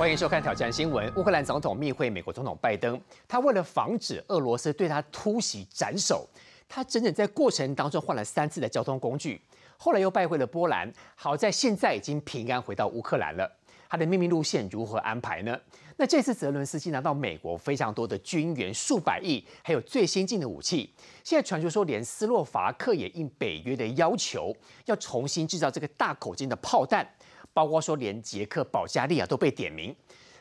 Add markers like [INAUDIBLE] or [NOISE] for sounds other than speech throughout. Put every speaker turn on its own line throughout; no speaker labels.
欢迎收看《挑战新闻》。乌克兰总统密会美国总统拜登，他为了防止俄罗斯对他突袭斩首，他整整在过程当中换了三次的交通工具。后来又拜会了波兰，好在现在已经平安回到乌克兰了。他的秘密路线如何安排呢？那这次泽伦斯基拿到美国非常多的军援，数百亿，还有最先进的武器。现在传说说，连斯洛伐克也应北约的要求，要重新制造这个大口径的炮弹。包括说，连捷克、保加利亚都被点名。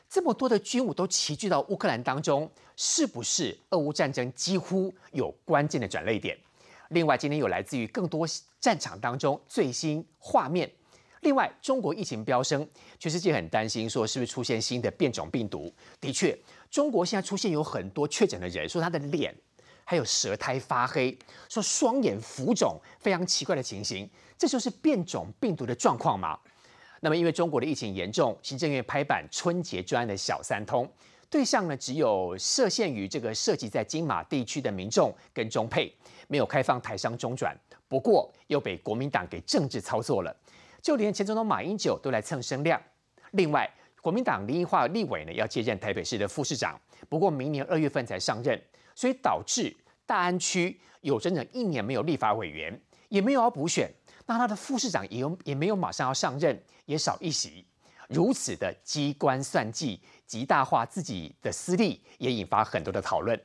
这么多的军武都齐聚到乌克兰当中，是不是俄乌战争几乎有关键的转捩点？另外，今天有来自于更多战场当中最新画面。另外，中国疫情飙升，全世界很担心，说是不是出现新的变种病毒？的确，中国现在出现有很多确诊的人，说他的脸还有舌苔发黑，说双眼浮肿，非常奇怪的情形，这就是变种病毒的状况吗？那么，因为中国的疫情严重，行政院拍板春节专案的小三通对象呢，只有设限于这个涉及在金马地区的民众跟中配，没有开放台商中转。不过，又被国民党给政治操作了。就连前总统马英九都来蹭声量。另外，国民党林益化立委呢要接任台北市的副市长，不过明年二月份才上任，所以导致大安区有整整一年没有立法委员，也没有要补选，那他的副市长也有也没有马上要上任，也少一席。如此的机关算计，极大化自己的私利，也引发很多的讨论。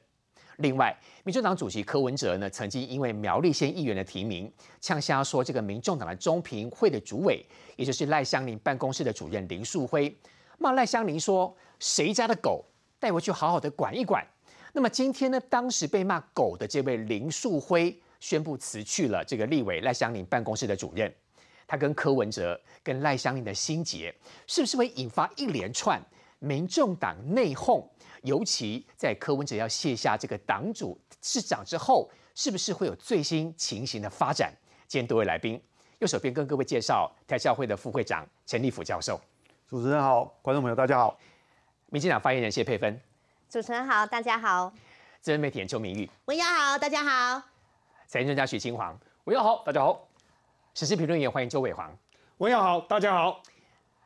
另外，民主党主席柯文哲呢，曾经因为苗栗县议员的提名，呛瞎说这个民众党的中评会的主委，也就是赖香林办公室的主任林树辉，骂赖香林说：“谁家的狗带回去好好的管一管。”那么今天呢，当时被骂狗的这位林树辉宣布辞去了这个立委赖香林办公室的主任，他跟柯文哲跟赖香林的心结，是不是会引发一连串民众党内讧？尤其在柯文哲要卸下这个党主市长之后，是不是会有最新情形的发展？今天多位来宾，右手边跟各位介绍台教会的副会长陈立甫教授。
主持人好，观众朋友大家好。
民进党发言人谢佩芬。
主持人好，大家好。
资深媒体人邱明玉。
文瑶好，大家好。
财经专家许清煌。
文耀好，大家好。
时事评论员欢迎周伟煌。
文耀好，大家好。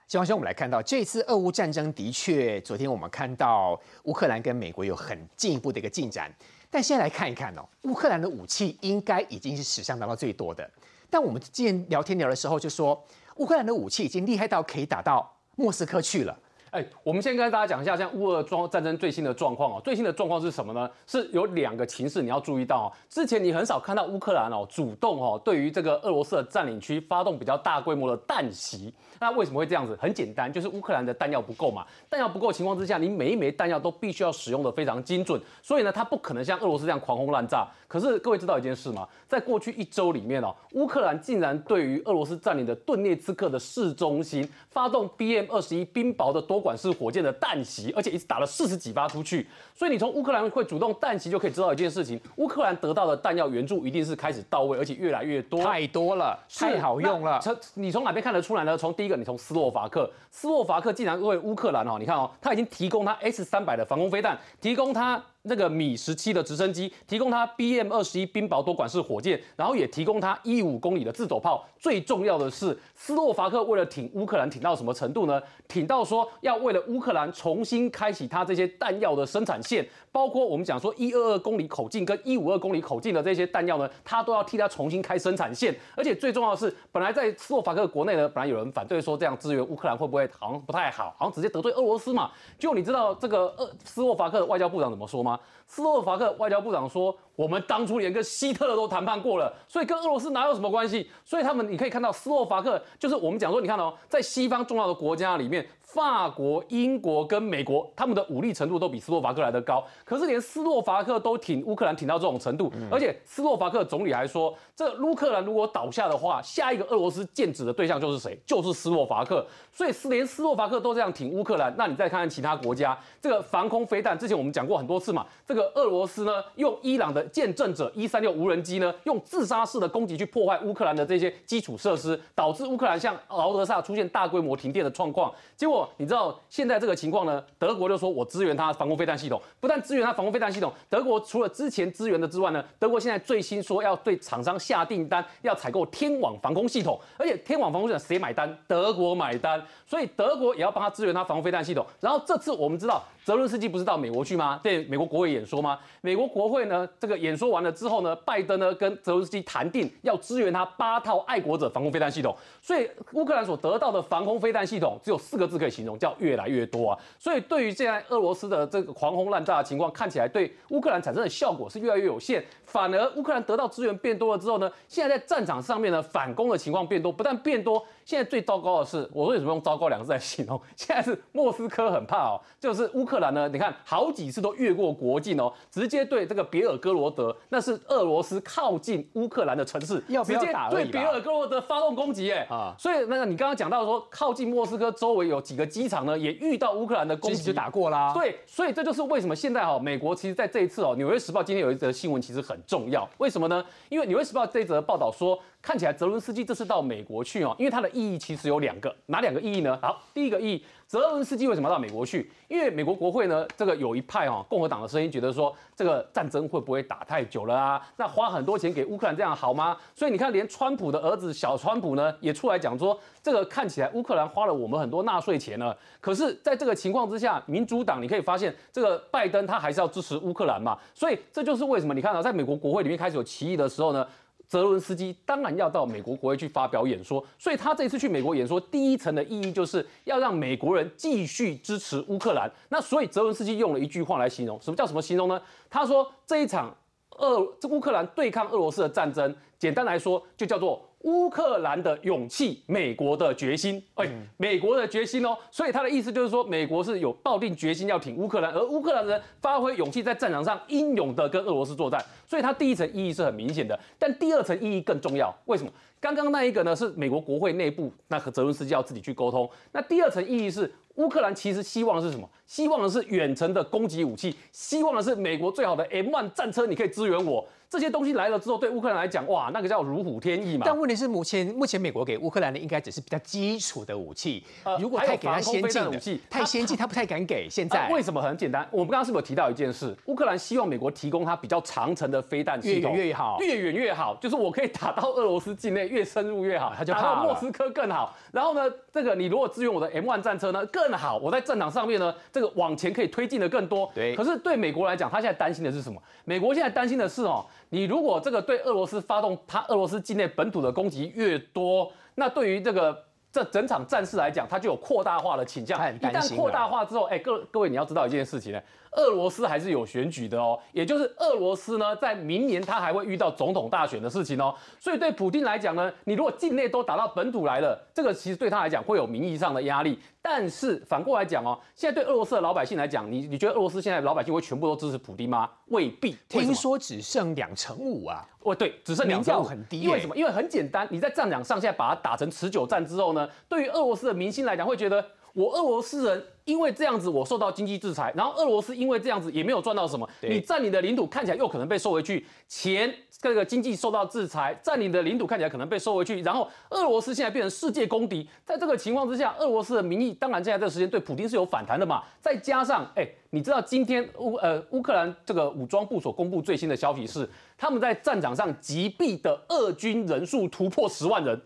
希望兄，我们来看到这次俄乌战争的确，昨天我们看到乌克兰跟美国有很进一步的一个进展，但现在来看一看哦，乌克兰的武器应该已经是史上拿到最多的。但我们之前聊天聊的时候就说，乌克兰的武器已经厉害到可以打到莫斯科去了。
哎，我们先跟大家讲一下，像乌俄装战争最新的状况哦。最新的状况是什么呢？是有两个情势你要注意到哦。之前你很少看到乌克兰哦主动哦对于这个俄罗斯的占领区发动比较大规模的弹袭。那为什么会这样子？很简单，就是乌克兰的弹药不够嘛。弹药不够情况之下，你每一枚弹药都必须要使用的非常精准，所以呢，它不可能像俄罗斯这样狂轰滥炸。可是各位知道一件事吗？在过去一周里面哦，乌克兰竟然对于俄罗斯占领的顿涅茨克的市中心发动 BM 二十一冰雹的多管式火箭的弹袭，而且一次打了四十几发出去。所以你从乌克兰会主动弹袭就可以知道一件事情：乌克兰得到的弹药援助一定是开始到位，而且越来越多，
太多了，太好用了。
从你从哪边看得出来呢？从第一个，你从斯洛伐克，斯洛伐克竟然为乌克兰哦，你看哦，他已经提供他 S 三百的防空飞弹，提供他。那个米十七的直升机提供它 BM 二十一冰雹多管式火箭，然后也提供它一五公里的自走炮。最重要的是，斯洛伐克为了挺乌克兰，挺到什么程度呢？挺到说要为了乌克兰重新开启它这些弹药的生产线，包括我们讲说一二二公里口径跟一五二公里口径的这些弹药呢，它都要替它重新开生产线。而且最重要的是，本来在斯洛伐克国内呢，本来有人反对说这样支援乌克兰会不会好像不太好，好像直接得罪俄罗斯嘛？就你知道这个俄斯洛伐克的外交部长怎么说吗？斯洛伐克外交部长说：“我们当初连跟希特勒都谈判过了，所以跟俄罗斯哪有什么关系？所以他们，你可以看到斯洛伐克就是我们讲说，你看哦，在西方重要的国家里面。”法国、英国跟美国，他们的武力程度都比斯洛伐克来得高。可是连斯洛伐克都挺乌克兰，挺到这种程度。而且斯洛伐克总理还说，这乌克兰如果倒下的话，下一个俄罗斯剑指的对象就是谁？就是斯洛伐克。所以斯连斯洛伐克都这样挺乌克兰，那你再看看其他国家，这个防空飞弹，之前我们讲过很多次嘛。这个俄罗斯呢，用伊朗的见证者一三六无人机呢，用自杀式的攻击去破坏乌克兰的这些基础设施，导致乌克兰像敖德萨出现大规模停电的状况。结果你知道现在这个情况呢？德国就说我支援他防空飞弹系统，不但支援他防空飞弹系统，德国除了之前支援的之外呢，德国现在最新说要对厂商下订单，要采购天网防空系统，而且天网防空系统谁买单？德国买单，所以德国也要帮他支援他防空飞弹系统。然后这次我们知道。泽伦斯基不是到美国去吗？对美国国会演说吗？美国国会呢，这个演说完了之后呢，拜登呢跟泽伦斯基谈定要支援他八套爱国者防空飞弹系统。所以乌克兰所得到的防空飞弹系统只有四个字可以形容，叫越来越多啊。所以对于现在俄罗斯的这个狂轰滥炸的情况，看起来对乌克兰产生的效果是越来越有限。反而乌克兰得到资源变多了之后呢，现在在战场上面呢反攻的情况变多，不但变多，现在最糟糕的是，我为什么用糟糕两个字来形容？[LAUGHS] 现在是莫斯科很怕哦，就是乌克。兰呢？你看好几次都越过国境哦，直接对这个别尔哥罗德，那是俄罗斯靠近乌克兰的城市，
要不要打
对别尔哥罗德发动攻击？哎啊！所以那个你刚刚讲到说，靠近莫斯科周围有几个机场呢，也遇到乌克兰的攻击，
就打过啦。
对，所以这就是为什么现在哈，美国其实在这一次哦，《纽约时报》今天有一则新闻，其实很重要。为什么呢？因为《纽约时报》这则报道说。看起来泽伦斯基这次到美国去哦，因为它的意义其实有两个，哪两个意义呢？好，第一个意义，泽伦斯基为什么到美国去？因为美国国会呢，这个有一派哦，共和党的声音觉得说，这个战争会不会打太久了啊？那花很多钱给乌克兰这样好吗？所以你看，连川普的儿子小川普呢，也出来讲说，这个看起来乌克兰花了我们很多纳税钱呢。可是，在这个情况之下，民主党你可以发现，这个拜登他还是要支持乌克兰嘛。所以这就是为什么你看到在美国国会里面开始有歧义的时候呢？泽伦斯基当然要到美国国会去发表演说，所以他这次去美国演说，第一层的意义就是要让美国人继续支持乌克兰。那所以泽伦斯基用了一句话来形容，什么叫什么形容呢？他说这一场俄这乌克兰对抗俄罗斯的战争，简单来说就叫做。乌克兰的勇气，美国的决心，哎，美国的决心哦，所以他的意思就是说，美国是有抱定决心要挺乌克兰，而乌克兰人发挥勇气，在战场上英勇的跟俄罗斯作战，所以它第一层意义是很明显的，但第二层意义更重要，为什么？刚刚那一个呢是美国国会内部，那和泽伦斯基要自己去沟通，那第二层意义是乌克兰其实希望的是什么？希望的是远程的攻击武器，希望的是美国最好的 M1 战车，你可以支援我。这些东西来了之后，对乌克兰来讲，哇，那个叫如虎添翼嘛。
但问题是，目前目前美国给乌克兰的应该只是比较基础的武器。如果太给他先进的武器，太先进，[LAUGHS] 他不太敢给。现在
为什么很简单？我们刚刚是不是有提到一件事？乌克兰希望美国提供他比较长程的飞弹系统，
越远越好，
越远越好，就是我可以打到俄罗斯境内，越深入越好。[LAUGHS] 他就打到莫斯科更好。然后呢，这个你如果支援我的 M1 战车呢，更好。我在战场上面呢，这个往前可以推进的更多。
对。
可是对美国来讲，他现在担心的是什么？美国现在担心的是哦。你如果这个对俄罗斯发动他俄罗斯境内本土的攻击越多，那对于这个这整场战事来讲，它就有扩大化的倾向。一旦扩大化之后，哎，各各位你要知道一件事情呢。俄罗斯还是有选举的哦，也就是俄罗斯呢，在明年他还会遇到总统大选的事情哦，所以对普京来讲呢，你如果境内都打到本土来了，这个其实对他来讲会有名义上的压力。但是反过来讲哦，现在对俄罗斯的老百姓来讲，你你觉得俄罗斯现在老百姓会全部都支持普京吗？未必，
听说只剩两成五啊。
哦，对，只剩两成五，
很低。
因为什么？因为很简单，你在战场上现在把它打成持久战之后呢，对于俄罗斯的民心来讲，会觉得。我俄罗斯人因为这样子，我受到经济制裁，然后俄罗斯因为这样子也没有赚到什么。你占领的领土看起来又可能被收回去，钱这个经济受到制裁，占领的领土看起来可能被收回去，然后俄罗斯现在变成世界公敌。在这个情况之下，俄罗斯的民意当然现在这个时间对普京是有反弹的嘛。再加上，哎，你知道今天乌呃乌克兰这个武装部所公布最新的消息是，他们在战场上击毙的俄军人数突破十万人。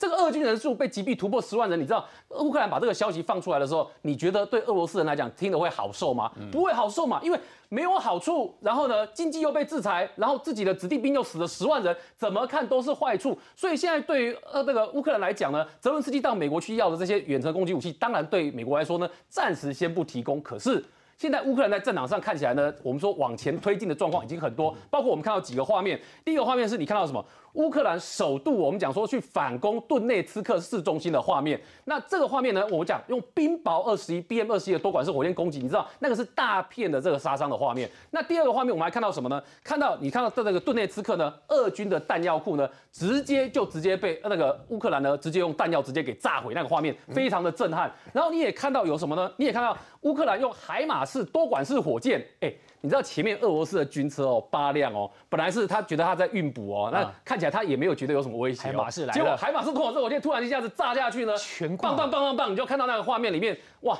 这个俄军人数被击毙突破十万人，你知道乌克兰把这个消息放出来的时候，你觉得对俄罗斯人来讲听得会好受吗？不会好受嘛，因为没有好处，然后呢经济又被制裁，然后自己的子弟兵又死了十万人，怎么看都是坏处。所以现在对于呃这个乌克兰来讲呢，泽伦斯基到美国去要的这些远程攻击武器，当然对美国来说呢，暂时先不提供。可是现在乌克兰在战场上看起来呢，我们说往前推进的状况已经很多，包括我们看到几个画面，第一个画面是你看到什么？乌克兰首度我们讲说去反攻顿内茨克市中心的画面。那这个画面呢，我们讲用冰雹二十一 BM 二十一的多管式火箭攻击，你知道那个是大片的这个杀伤的画面。那第二个画面我们还看到什么呢？看到你看到在这个顿内茨克呢，俄军的弹药库呢，直接就直接被那个乌克兰呢直接用弹药直接给炸毁，那个画面非常的震撼。然后你也看到有什么呢？你也看到乌克兰用海马式多管式火箭，哎。你知道前面俄罗斯的军车哦，八辆哦，本来是他觉得他在运补哦，那看起来他也没有觉得有什么威胁。
海马士来了，
结果海马士多管式火箭突然一下子炸下去呢，
全
棒棒棒棒棒，你就看到那个画面里面，哇，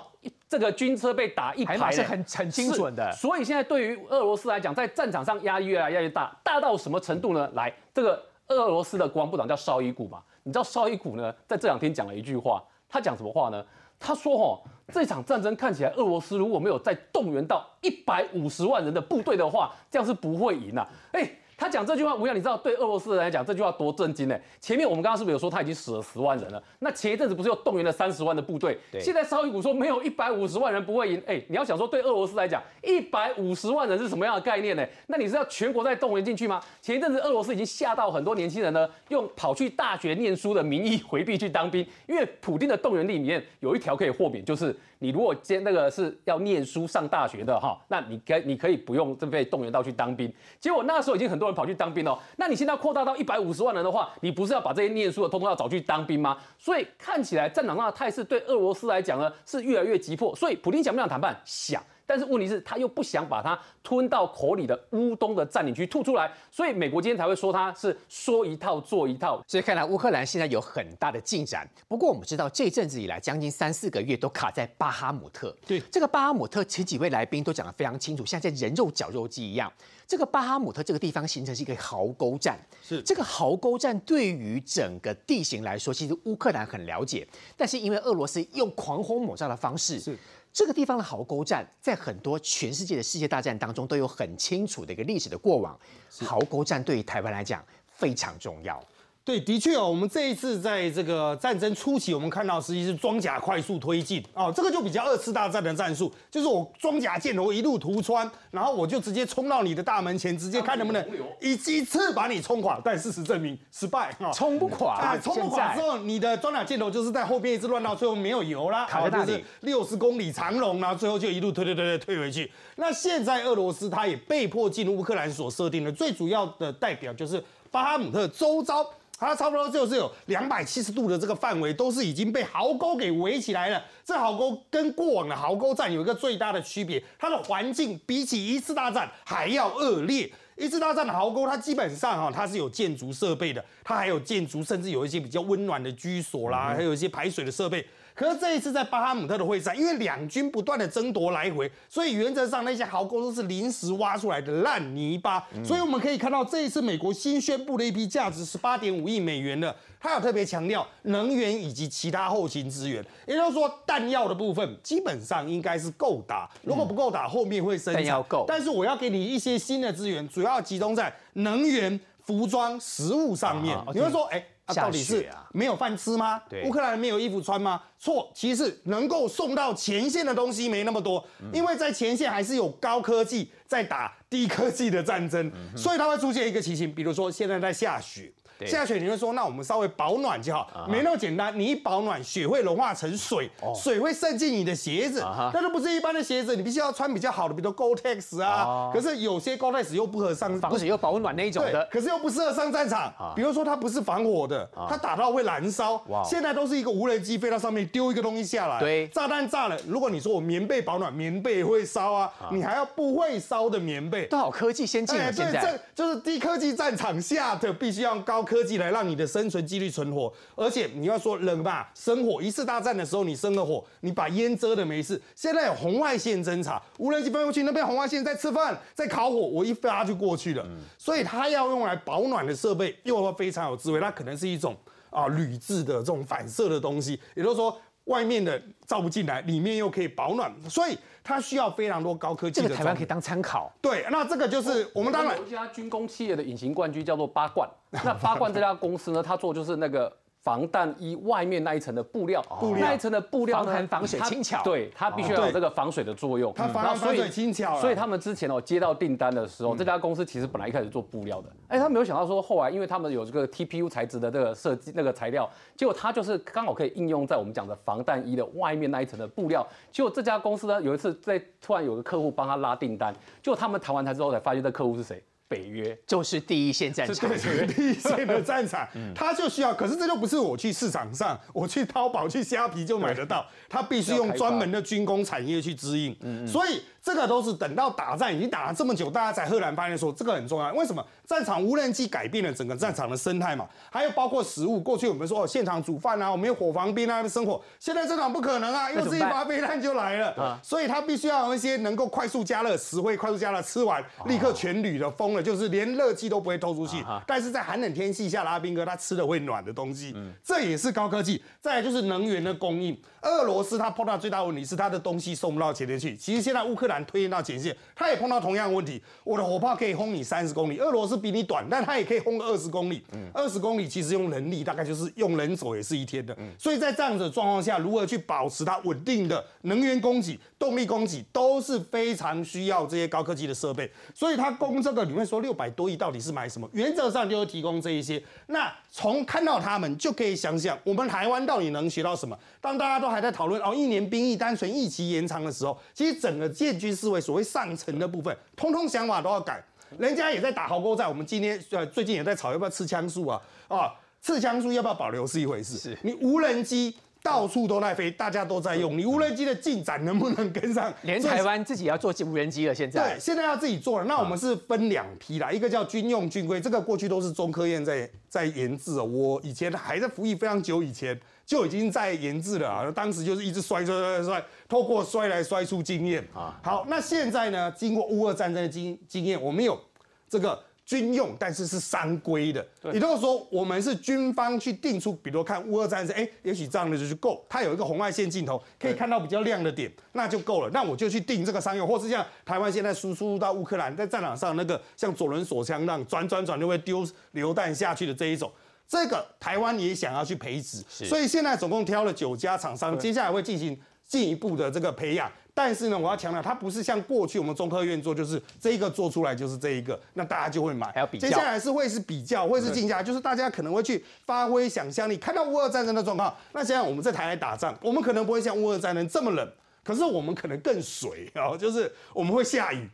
这个军车被打一排，
是很很精准的。
所以现在对于俄罗斯来讲，在战场上压力越来越大，大到什么程度呢？来，这个俄罗斯的国防部长叫绍伊古嘛，你知道绍伊古呢，在这两天讲了一句话，他讲什么话呢？他说：“哦，这场战争看起来，俄罗斯如果没有再动员到一百五十万人的部队的话，这样是不会赢的。”哎。他讲这句话，吴阳，你知道对俄罗斯人来讲这句话多震惊呢？前面我们刚刚是不是有说他已经死了十万人了？那前一阵子不是又动员了三十万的部队？现在绍伊古说没有一百五十万人不会赢。哎，你要想说对俄罗斯来讲，一百五十万人是什么样的概念呢？那你是要全国再动员进去吗？前一阵子俄罗斯已经吓到很多年轻人呢，用跑去大学念书的名义回避去当兵，因为普京的动员令里面有一条可以豁免，就是。你如果接那个是要念书上大学的哈，那你可你可以不用这被动员到去当兵。结果那时候已经很多跑去当兵哦，那你现在扩大到一百五十万人的话，你不是要把这些念书的通通要找去当兵吗？所以看起来战场上的态势对俄罗斯来讲呢是越来越急迫。所以普京想不想谈判？想。但是问题是，他又不想把它吞到口里的乌东的占领区吐出来，所以美国今天才会说他是说一套做一套。
所以看来乌克兰现在有很大的进展。不过我们知道，这阵子以来将近三四个月都卡在巴哈姆特。
对，
这个巴哈姆特，前几位来宾都讲得非常清楚，像在人肉绞肉机一样。这个巴哈姆特这个地方形成是一个壕沟战。
是
这个壕沟战对于整个地形来说，其实乌克兰很了解，但是因为俄罗斯用狂轰猛炸的方式。
是。
这个地方的壕沟战，在很多全世界的世界大战当中都有很清楚的一个历史的过往。壕沟战对于台湾来讲非常重要。
对，的确哦，我们这一次在这个战争初期，我们看到实际是装甲快速推进哦，这个就比较二次大战的战术，就是我装甲箭头一路突穿，然后我就直接冲到你的大门前，直接看能不能一击次把你冲垮。但事实证明失败
啊，冲不垮。
冲不垮之后，你的装甲箭头就是在后边一直乱到最后没有油啦，
卡在那里
六十公里长龙后，最后就一路推推推推退回去。那现在俄罗斯他也被迫进入乌克兰所设定的最主要的代表就是巴哈姆特周遭。它差不多就是有两百七十度的这个范围，都是已经被壕沟给围起来了。这壕沟跟过往的壕沟战有一个最大的区别，它的环境比起一次大战还要恶劣。一次大战的壕沟，它基本上哈，它是有建筑设备的，它还有建筑，甚至有一些比较温暖的居所啦，还有一些排水的设备。可是这一次在巴哈姆特的会战，因为两军不断的争夺来回，所以原则上那些壕沟都是临时挖出来的烂泥巴。所以我们可以看到，这一次美国新宣布了一批价值十八点五亿美元的，他有特别强调能源以及其他后勤资源，也就是说弹药的部分基本上应该是够打。如果不够打，后面会生
弹药够。
但是我要给你一些新的资源，主要集中在能源、服装、食物上面。你会说，哎。到底是没有饭吃吗？乌克兰没有衣服穿吗？错，其实能够送到前线的东西没那么多，因为在前线还是有高科技在打低科技的战争，所以它会出现一个情形，比如说现在在下雪。下雪你会说，那我们稍微保暖就好，没那么简单。你一保暖，雪会融化成水，水会渗进你的鞋子，那都不是一般的鞋子，你必须要穿比较好的，比如 Gore-Tex 啊。可是有些 Gore-Tex 又不合上，
防水又保暖那一种的，
可是又不适合上战场。比如说它不是防火的，它打到会燃烧。现在都是一个无人机飞到上面丢一个东西下来，
对，
炸弹炸了。如果你说我棉被保暖，棉被会烧啊，你还要不会烧的棉被，
都好科技先进了。现在这
就是低科技战场下的必须要高科技来让你的。生存几率存活，而且你要说冷吧，生火一次大战的时候，你生了火，你把烟遮的没事。现在有红外线侦察，无人机飞过去，那边红外线在吃饭，在烤火，我一发就过去了。所以它要用来保暖的设备，又非常有智慧。它可能是一种啊铝制的这种反射的东西，也就是说外面的照不进来，里面又可以保暖，所以它需要非常多高科技。
这个台湾可以当参考。
对，那这个就是我们当然
有一家军工企业的隐形冠军叫做八冠。那八冠这家公司呢，它做就是那个防弹衣外面那一层的布料，
布料
那一层的布料呢
防寒防水轻巧。
对，它必须要有这个防水的作用。
它防水轻巧啊。
所以他们之前哦接到订单的时候，这家公司其实本来一开始做布料的，哎，他没有想到说后来因为他们有这个 TPU 材质的这个设计那个材料，结果它就是刚好可以应用在我们讲的防弹衣的外面那一层的布料。结果这家公司呢有一次在突然有个客户帮他拉订单，结果他们谈完台之后才发现这客户是谁？北约。
就是第一线战场。
第一线的战场，[LAUGHS] 它就需要，可是这就不是我去市场上，[LAUGHS] 我去淘宝、去虾皮就买得到，它必须用专门的军工产业去支应，所以这个都是等到打仗已经打了这么久，大家才赫然发现说这个很重要。为什么？战场无人机改变了整个战场的生态嘛，还有包括食物。过去我们说哦，现场煮饭啊，我们有火防兵啊生火，现在这场不可能啊，又是一发飞弹就来了，所以它必须要有一些能够快速加热、实惠快速加热，吃完立刻全铝的封了，就是连热气都不会透出去。但是在寒冷天气下，拉兵哥他吃的会暖的东西，这也是高科技。再来就是能源的供应，俄罗斯它碰到最大问题是它的东西送不到前线去。其实现在乌克兰推进到前线，他也碰到同样的问题，我的火炮可以轰你三十公里，俄罗斯比你短，但他也可以轰二十公里。二十公里其实用人力大概就是用人手也是一天的。嗯所以在这样子的状况下，如何去保持它稳定的能源供给、动力供给，都是非常需要这些高科技的设备。所以它供这个，里面说六百多亿到底是买什么？原则上就是提供这一些。那从看到他们就可以想想，我们台湾到底能学到什么？当大家都还在讨论哦，一年兵役单纯役期延长的时候，其实整个建军思维所谓上层的部分，通通想法都要改。人家也在打壕沟战，我们今天呃最近也在吵要不要刺枪术啊啊，刺枪术要不要保留是一回事，
是
你无人机到处都在飞，大家都在用，你无人机的进展能不能跟上？
连台湾自己也要做无人机了，现在
对
在，。
现在要自己做了。那我们是分两批啦，一个叫军用军规，这个过去都是中科院在在研制哦。我以前还在服役非常久以前就已经在研制了啊，当时就是一直摔摔摔摔，透过摔来摔出经验啊。好，那现在呢，经过乌俄战争的经经验，我们有这个。军用，但是是三规的，也就是说，我们是军方去定出，比如看乌俄战争，哎，也许这样的就是够，它有一个红外线镜头，可以看到比较亮的点，那就够了。那我就去定这个商用，或是像台湾现在输输入到乌克兰，在战场上那个像左轮手枪那样转转转就会丢榴弹下去的这一种。这个台湾也想要去培植，所以现在总共挑了九家厂商，接下来会进行进一步的这个培养。但是呢，我要强调，它不是像过去我们中科院做，就是这一个做出来就是这一个，那大家就会买。
还要比较
接下来是会是比较，会是竞价，就是大家可能会去发挥想象力，看到乌俄战争的状况。那现在我们在台海打仗，我们可能不会像乌俄战争这么冷，可是我们可能更水啊、就是我们会下雨。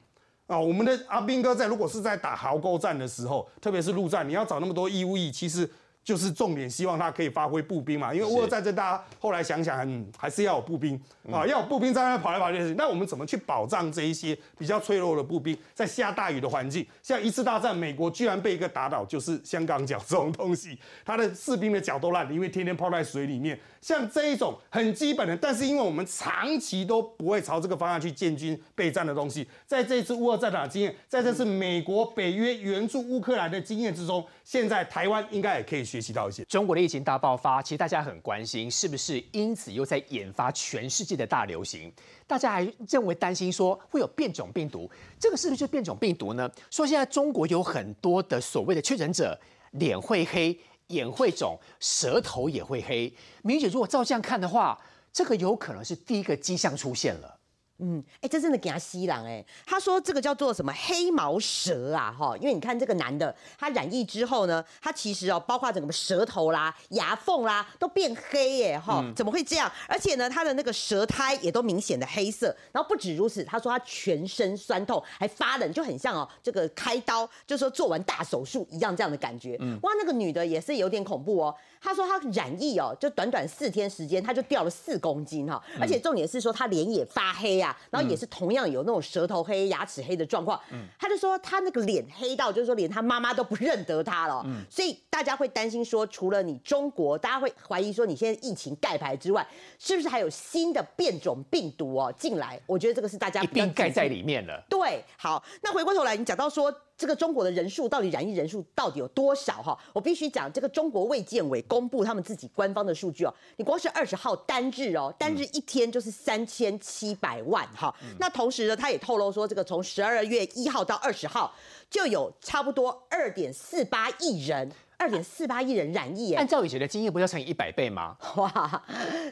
啊，我们的阿兵哥在如果是在打壕沟战的时候，特别是陆战，你要找那么多义务役，其实就是重点，希望他可以发挥步兵嘛。因为乌俄战争，大家后来想想，嗯，还是要有步兵啊，要有步兵在那跑来跑去。那我们怎么去保障这一些比较脆弱的步兵，在下大雨的环境，像一次大战，美国居然被一个打倒，就是香港脚这种东西，他的士兵的脚都烂了，因为天天泡在水里面。像这一种很基本的，但是因为我们长期都不会朝这个方向去建军备战的东西，在这次乌俄战场的经验，在这次美国北约援助乌克兰的经验之中，现在台湾应该也可以学习到一些。
中国的疫情大爆发，其实大家很关心，是不是因此又在引发全世界的大流行？大家还认为担心说会有变种病毒，这个是不是就变种病毒呢？说现在中国有很多的所谓的确诊者，脸会黑、眼会肿、舌头也会黑。明姐，如果照这样看的话，这个有可能是第一个迹象出现了。
嗯，哎，这真的给他吸狼哎。他说这个叫做什么黑毛蛇啊，哈，因为你看这个男的，他染疫之后呢，他其实哦，包括整个舌头啦、牙缝啦都变黑耶，哈，怎么会这样？而且呢，他的那个舌苔也都明显的黑色。然后不止如此，他说他全身酸痛，还发冷，就很像哦，这个开刀，就说做完大手术一样这样的感觉。哇，那个女的也是有点恐怖哦。她说她染疫哦，就短短四天时间，她就掉了四公斤哈，而且重点是说她脸也发黑啊，然后也是同样有那种舌头黑、牙齿黑的状况。他就说他那个脸黑到，就是说连他妈妈都不认得他了。嗯所以大家会担心说，除了你中国，大家会怀疑说你现在疫情盖牌之外，是不是还有新的变种病毒哦进来？我觉得这个是大家
一
比较
并盖在里面了。
对，好，那回过头来，你讲到说这个中国的人数到底染疫人数到底有多少哈？我必须讲，这个中国卫健委公布他们自己官方的数据哦，你光是二十号单日哦，单日一天就是三千七百万哈。那同时呢，他也透露说，这个从十二月一号到二十号，就有差不多二点四八亿人二点四八亿人染疫耶
按。照以前的经验，不是要乘以一百倍吗？[LAUGHS]
哇，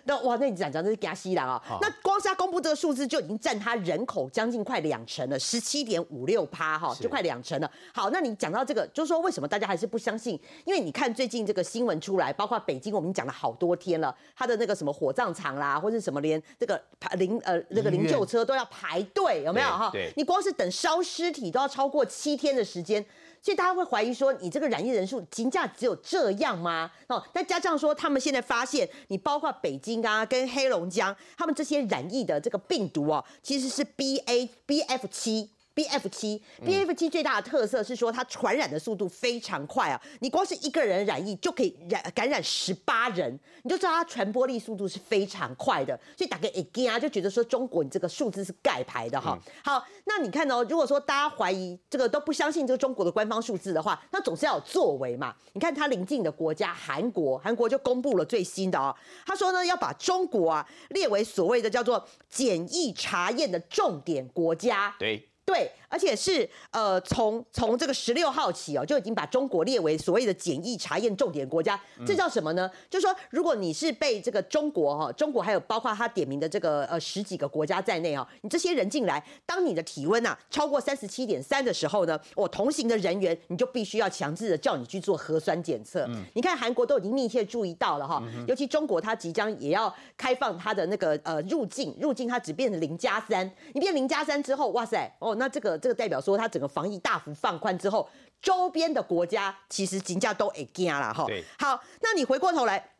那哇，那你讲讲这是给他吸狼啊
好？
那光是他公布这个数字就已经占他人口将近快两成了，十七点五六趴哈，就快两成了。好，那你讲到这个，就是说为什么大家还是不相信？因为你看最近这个新闻出来，包括北京，我们讲了好多天了，他的那个什么火葬场啦，或者什么连这个排灵呃那个灵柩车都要排队，有没有哈？
对对
你光是等烧尸体都要超过七天的时间。所以大家会怀疑说，你这个染疫人数金价只有这样吗？哦，那加上说，他们现在发现，你包括北京啊，跟黑龙江，他们这些染疫的这个病毒哦，其实是 B A B F 七。BF 七，BF 七最大的特色是说它传染的速度非常快啊！你光是一个人染疫就可以染感染十八人，你就知道它传播力速度是非常快的。所以打个 again 啊，就觉得说中国你这个数字是盖牌的哈。好，那你看哦，如果说大家怀疑这个都不相信这个中国的官方数字的话，那总是要有作为嘛。你看它邻近的国家韩国，韩国就公布了最新的哦，他说呢要把中国啊列为所谓的叫做检疫查验的重点国家。
对，
对，而且是呃，从从这个十六号起哦，就已经把中国列为所谓的检疫查验重点国家。这叫什么呢？就是说，如果你是被这个中国哈、中国还有包括他点名的这个呃十几个国家在内哦、你这些人进来，当你的体温啊超过三十七点三的时候呢，我同行的人员你就必须要强制的叫你去做核酸检测。你看韩国都已经密切注意到了哈，尤其中国它即将也要开放它的那个呃入境，入境它只变成零加三，你变零加三之后，哇塞哦，那这个这个代表说它整个防疫大幅放宽之后，周边的国家其实金价都会惊了哈
对。
好，那你回过头来。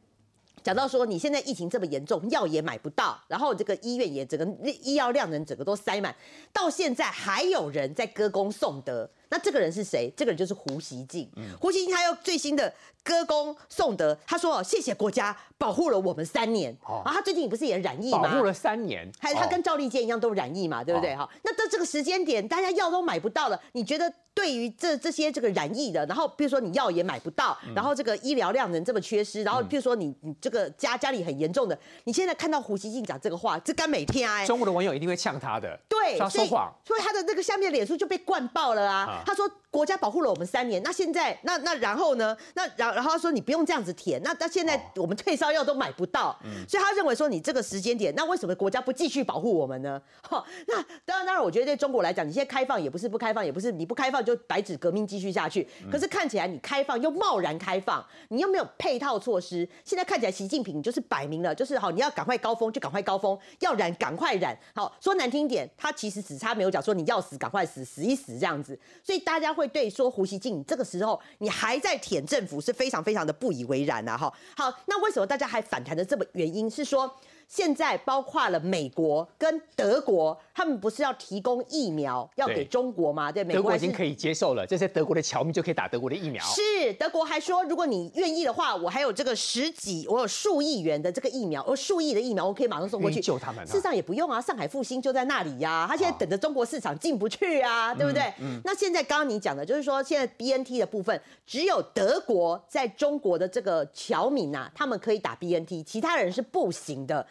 讲到说你现在疫情这么严重，药也买不到，然后这个医院也整个医药量能整个都塞满，到现在还有人在歌功颂德。那这个人是谁？这个人就是胡锡进。胡锡进他又最新的歌功颂德，他说：“哦，谢谢国家保护了我们三年。
哦
然后他最近不是也染疫吗？
保护了三年，
还他
哦
跟赵立坚一样都染疫嘛，对不对？
哦
哈、那到这个时间点，大家药都买不到了，你觉得对于这这些这个染疫的，然后比如说你药也买不到，
嗯
然后这个医疗量能这么缺失，然后比如说你你这个家家里很严重的，你现在看到胡锡进讲这个话，这干每天哎、
中国的网友一定会呛他的，
对，
说他说谎。
所以他的那个下面的脸书就被灌爆了啊
啊！
他说国家保护了我们三年，那现在那那然后呢？那然然后他说你不用这样子填，那那现在
哦
我们退烧药都买不到，
嗯
所以他认为说你这个时间点，那为什么国家不继续保护我们呢？[LAUGHS] 哈，那当然当然，我觉得对中国来讲，你现在开放也不是不开放，也不是你不开放就白纸革命继续下去。
嗯
可是看起来你开放又贸然开放，你又没有配套措施，现在看起来习近平就是摆明了就是好，你要赶快高峰就赶快高峰，要染赶快染。好说难听点，他其实只差没有讲说你要死赶快死，死一死这样子。所以大家会对说胡锡进，这个时候你还在舔政府是非常非常的不以为然啊！哈，好，那为什么大家还反弹的这么原因是说？现在包括了美国跟德国，他们不是要提供疫苗要给中国吗？对，美国
已经可以接受了，这些德国的侨民就可以打德国的疫苗。
是德国还说，如果你愿意的话，我还有这个十几，我有数亿元的这个疫苗，我数亿的疫苗，我可以马上送过去
救他们啊
事实上也不用啊，上海复兴就在那里呀、他现在等着中国市场进不去啊，对不对？那现在刚刚你讲的就是说，现在 BNT 的部分，只有德国在中国的这个侨民啊，他们可以打 BNT，其他人是不行的。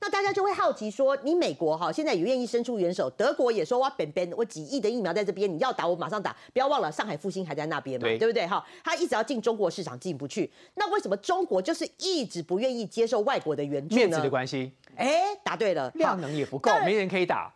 那大家就会好奇说，你美国哈现在也愿意伸出援手，德国也说哇，本本我几亿的疫苗在这边，你要打我马上打，不要忘了上海复兴还在那边嘛，
对
对不对哈？他一直要进中国市场进不去，那为什么中国就是一直不愿意接受外国的援助呢？
面子的关系，
哎，答对了，
量能也不够没人可以打。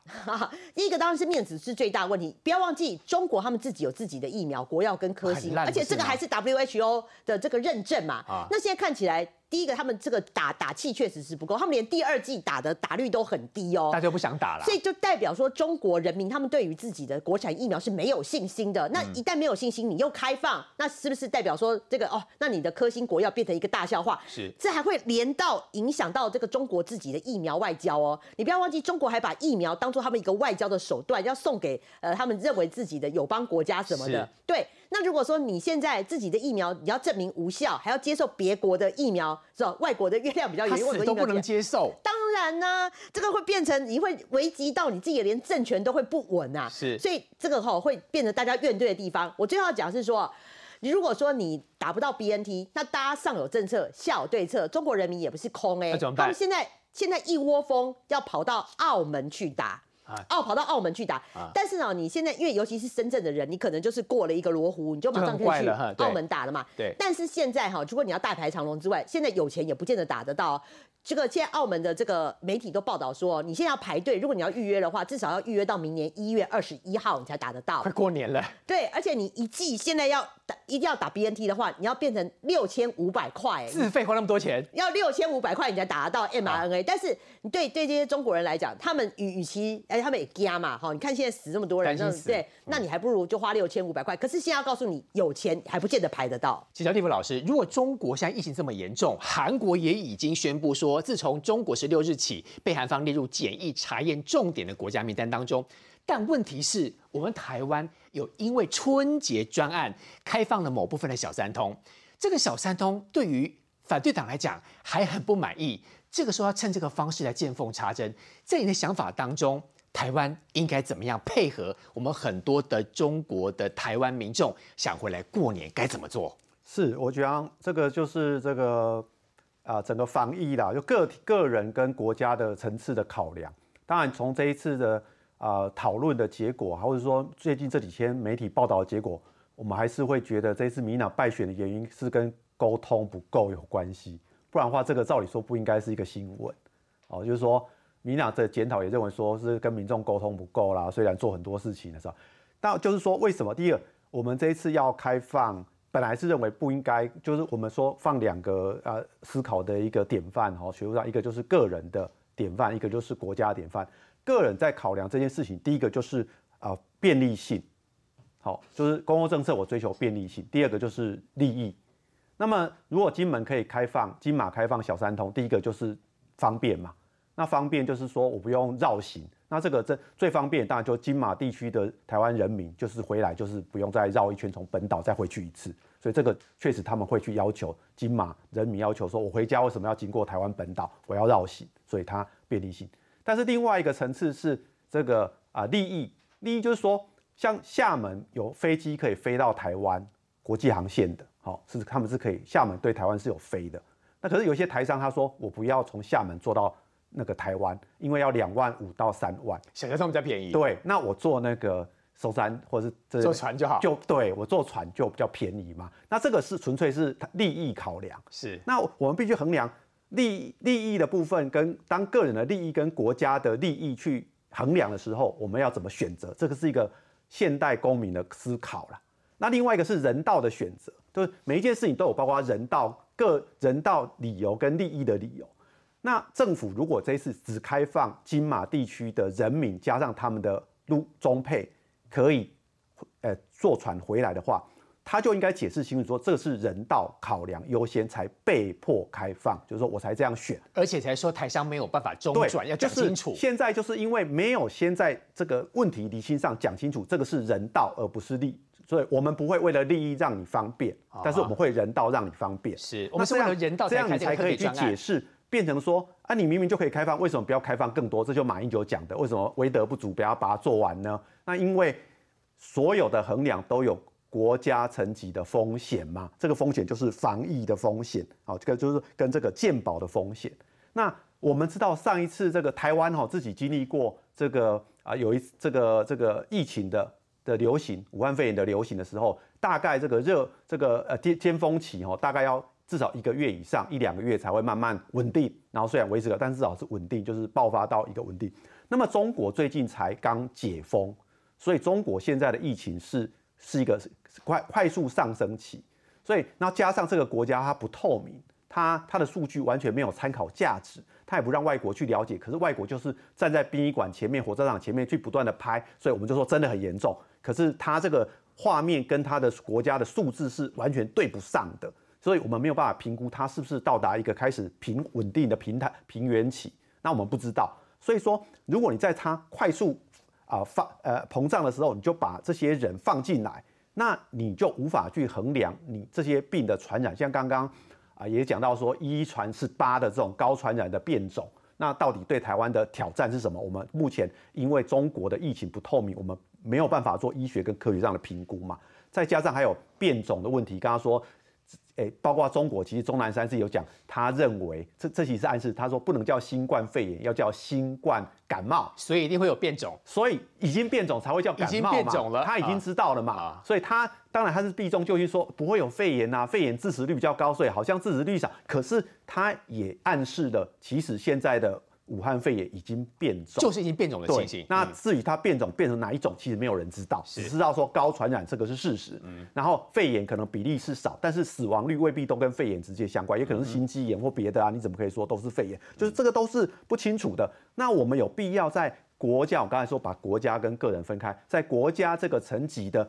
第 [LAUGHS] 一个当然是面子是最大问题，不要忘记中国他们自己有自己的疫苗，国药跟科兴，而且这个还是 WHO 的这个认证嘛。
啊
那现在看起来，第一个他们这个打打气确实是不够，他们连第二季打的打率都很低哦
大。家都不想打了
所。以就代表说，中国人民他们对于自己的国产疫苗是没有信心的。那一旦没有信心，你又开放，那是不是代表说这个哦？那你的科兴国药变成一个大笑话？
是
这还会连到影响到这个中国自己的疫苗外交哦。你不要忘记，中国还把疫苗当做他们一个外交的手段，要送给呃他们认为自己的友邦国家什么的。对，那如果说你现在自己的疫苗你要证明无效，还要接受别国的疫苗，是吧？外国的月亮比较
他
圆，外国的疫苗比较
死都不能接受，
当然呢、这个会变成你会危及到你自己的连政权都会不稳啊。
是
所以这个哈、会变成大家怨怼的地方。我最后要讲是说，你如果说你打不到 BNT，那大家上有政策，下有对策，中国人民也不是空哎、
那怎么办
他们现在现在一窝蜂要跑到澳门去打。澳跑到澳门去打。但是呢，你现在因为尤其是深圳的人，你可能就是过了一个罗湖，你就马上可以去澳门打了嘛。
对。
但是现在哈，如果你要大排长龙之外，现在有钱也不见得打得到。这个现在澳门的这个媒体都报道说，你现在要排队，如果你要预约的话，至少要预约到明年一月二十一号你才打得到。
快过年了。对，
而且你一季现在要打，一定要打 BNT 的话，你要变成六千五百块，
自费花那么多钱，
要六千五百块你才打得到 mRNA。但是你对对这些中国人来讲，他们与与其哎他们也加嘛哈，你看现在死这么多人，对，那你还不如就花六千五百块。可是现在要告诉你，有钱还不见得排得到。
请教地福老师，如果中国现在疫情这么严重，韩国也已经宣布说，我自从中国十六日起被韩方列入检疫查验重点的国家名单当中，但问题是我们台湾有因为春节专案开放了某部分的小三通，这个小三通对于反对党来讲还很不满意，这个时候要趁这个方式来见缝插针，在你的想法当中，台湾应该怎么样配合我们很多的中国的台湾民众想回来过年该怎么做？
是，我觉得这个就是这个。啊，整个防疫啦，就个体、个人跟国家的层次的考量。当然，从这一次的啊讨论的结果，或者说最近这几天媒体报道的结果，我们还是会觉得这一次民党败选的原因是跟沟通不够有关系。不然的话，这个照理说不应该是一个新闻。哦，就是说民党的检讨也认为说是跟民众沟通不够啦。虽然做很多事情的时候，但就是说为什么？第一个，我们这一次要开放。本来是认为不应该，就是我们说放两个呃思考的一个典范哈，学术上一个就是个人的典范，一个就是国家典范。个人在考量这件事情，第一个就是啊便利性，好，就是公共政策我追求便利性。第二个就是利益。那么如果金门可以开放，金马开放小三通，第一个就是方便嘛。那方便就是说我不用绕行。那这个这最方便，当然就金马地区的台湾人民，就是回来就是不用再绕一圈，从本岛再回去一次。所以这个确实他们会去要求金马人民要求说，我回家为什么要经过台湾本岛？我要绕行，所以它便利性。但是另外一个层次是这个啊利益，利益就是说，像厦门有飞机可以飞到台湾国际航线的，好是他们是可以厦门对台湾是有飞的。那可是有些台商他说我不要从厦门坐到。那个台湾，因为要两万五到三万，
想象上比较便宜。
对，那我坐那个舟山或者是
坐船就好，
就对我坐船就比较便宜嘛。那这个是纯粹是利益考量。
是，
那我们必须衡量利利益的部分跟当个人的利益跟国家的利益去衡量的时候，我们要怎么选择？这个是一个现代公民的思考了。那另外一个是人道的选择，就是每一件事情都有包括人道、个人道理由跟利益的理由。那政府如果这次只开放金马地区的人民加上他们的陆中配可以，呃，坐船回来的话，他就应该解释清楚说，这是人道考量优先才被迫开放，就是说我才这样选，
而且才说台商没有办法中转，要讲清楚。
现在就是因为没有先在这个问题理清上讲清楚，这个是人道而不是利，所以我们不会为了利益让你方便，但是我们会人道让你方便。
是我们是为了人道
这样你才可以去
解
释。变成说啊，你明明就可以开放，为什么不要开放更多？这就马英九讲的，为什么为德不足，不要把它做完呢？那因为所有的衡量都有国家层级的风险嘛，这个风险就是防疫的风险，好，这个就是跟这个健保的风险。那我们知道上一次这个台湾哈自己经历过这个啊有一这个这个疫情的的流行，武汉肺炎的流行的时候，大概这个热这个呃巅尖峰期哈，大概要。至少一个月以上，一两个月才会慢慢稳定。然后虽然维持了，但至少是稳定，就是爆发到一个稳定。那么中国最近才刚解封，所以中国现在的疫情是是一个快快速上升期。所以，然后加上这个国家它不透明，它它的数据完全没有参考价值，它也不让外国去了解。可是外国就是站在殡仪馆前面、火车站前面去不断的拍，所以我们就说真的很严重。可是它这个画面跟它的国家的数字是完全对不上的。所以我们没有办法评估它是不是到达一个开始平稳定的平台平原期，那我们不知道。所以说，如果你在它快速啊发呃膨胀的时候，你就把这些人放进来，那你就无法去衡量你这些病的传染。像刚刚啊也讲到说，一传是八的这种高传染的变种，那到底对台湾的挑战是什么？我们目前因为中国的疫情不透明，我们没有办法做医学跟科学上的评估嘛。再加上还有变种的问题，刚刚说。诶，包括中国，其实钟南山是有讲，他认为这这其实暗示，他说不能叫新冠肺炎，要叫新冠感冒，
所以一定会有变种。
所以已经变种才会叫感冒嘛，
已经变种了
他已经知道了嘛，
啊。
所以他当然他是避重就轻说不会有肺炎呐、肺炎致死率比较高，所以好像致死率少，可是他也暗示了，其实现在的武汉肺炎已经变种，
就是已经变种的情
对
形，。
那
嗯
至于它变种变成哪一种，其实没有人知道，只知道说高传染这个是事实。然后肺炎可能比例是少，但是死亡率未必都跟肺炎直接相关，也可能是心肌炎或别的啊。你怎么可以说都是肺炎？就是这个都是不清楚的。那我们有必要在国家，我刚才说把国家跟个人分开，在国家这个层级的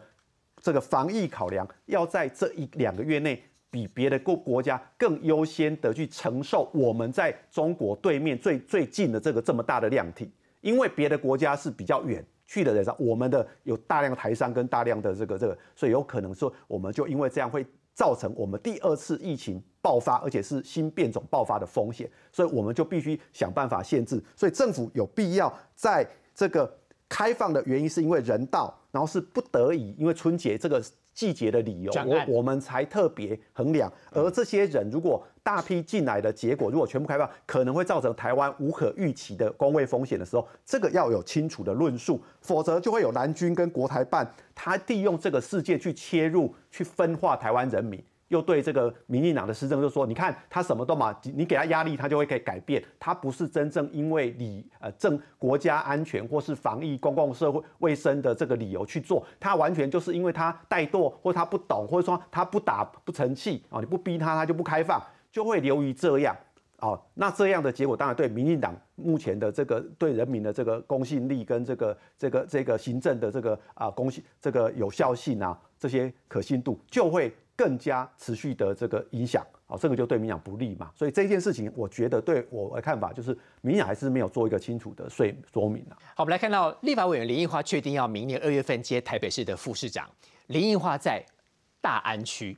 这个防疫考量，要在这一两个月内。比别的国国家更优先的去承受我们在中国对面最最近的这个这么大的量体，因为别的国家是比较远去的人少，我们的有大量台商跟大量的这个这个，所以有可能说我们就因为这样会造成我们第二次疫情爆发，而且是新变种爆发的风险，所以我们就必须想办法限制。所以政府有必要在这个开放的原因是因为人道，然后是不得已，因为春节这个季节的理由，我我们才特别衡量。而这些人如果大批进来的结果，如果全部开放，可能会造成台湾无可预期的工位风险的时候，这个要有清楚的论述，否则就会有蓝军跟国台办，他利用这个事件去切入，去分化台湾人民。又对这个民进党的施政就说：“你看他什么都嘛，你给他压力，他就会可以改变。他不是真正因为你呃政国家安全或是防疫公共社会卫生的这个理由去做，他完全就是因为他怠惰或他不懂，或者说他不打不成器啊、你不逼他，他就不开放，就会流于这样。”哦，那这样的结果当然对民进党目前的这个对人民的这个公信力跟这个这个这个行政的这个啊公信这个有效性啊这些可信度就会更加持续的这个影响。好、这个就对民养不利嘛。所以这件事情，我觉得对我的看法就是，民养还是没有做一个清楚的说说明啊。
好，我们来看到立法委员林奕华确定要明年二月份接台北市的副市长。林奕华在大安区，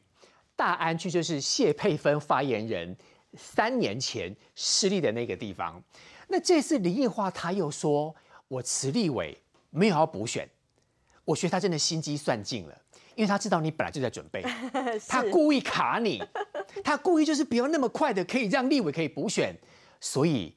大安区就是谢佩芬发言人三年前失利的那个地方。那这次林奕华他又说，我辞立委没有要补选，我觉得他真的心机算尽了，因为他知道你本来就在准备，[LAUGHS] 他故意卡你，他故意就是不要那么快的可以让立委可以补选，所以